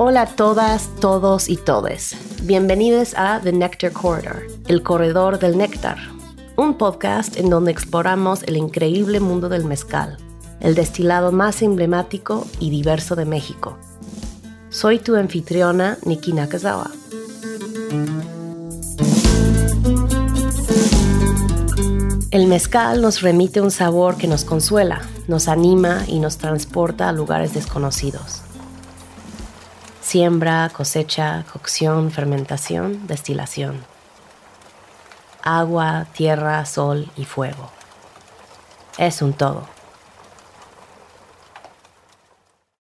Hola a todas, todos y todes. Bienvenidos a The Nectar Corridor, el corredor del néctar, un podcast en donde exploramos el increíble mundo del mezcal, el destilado más emblemático y diverso de México. Soy tu anfitriona, Niki Nakazawa. El mezcal nos remite un sabor que nos consuela, nos anima y nos transporta a lugares desconocidos. Siembra, cosecha, cocción, fermentación, destilación. Agua, tierra, sol y fuego. Es un todo.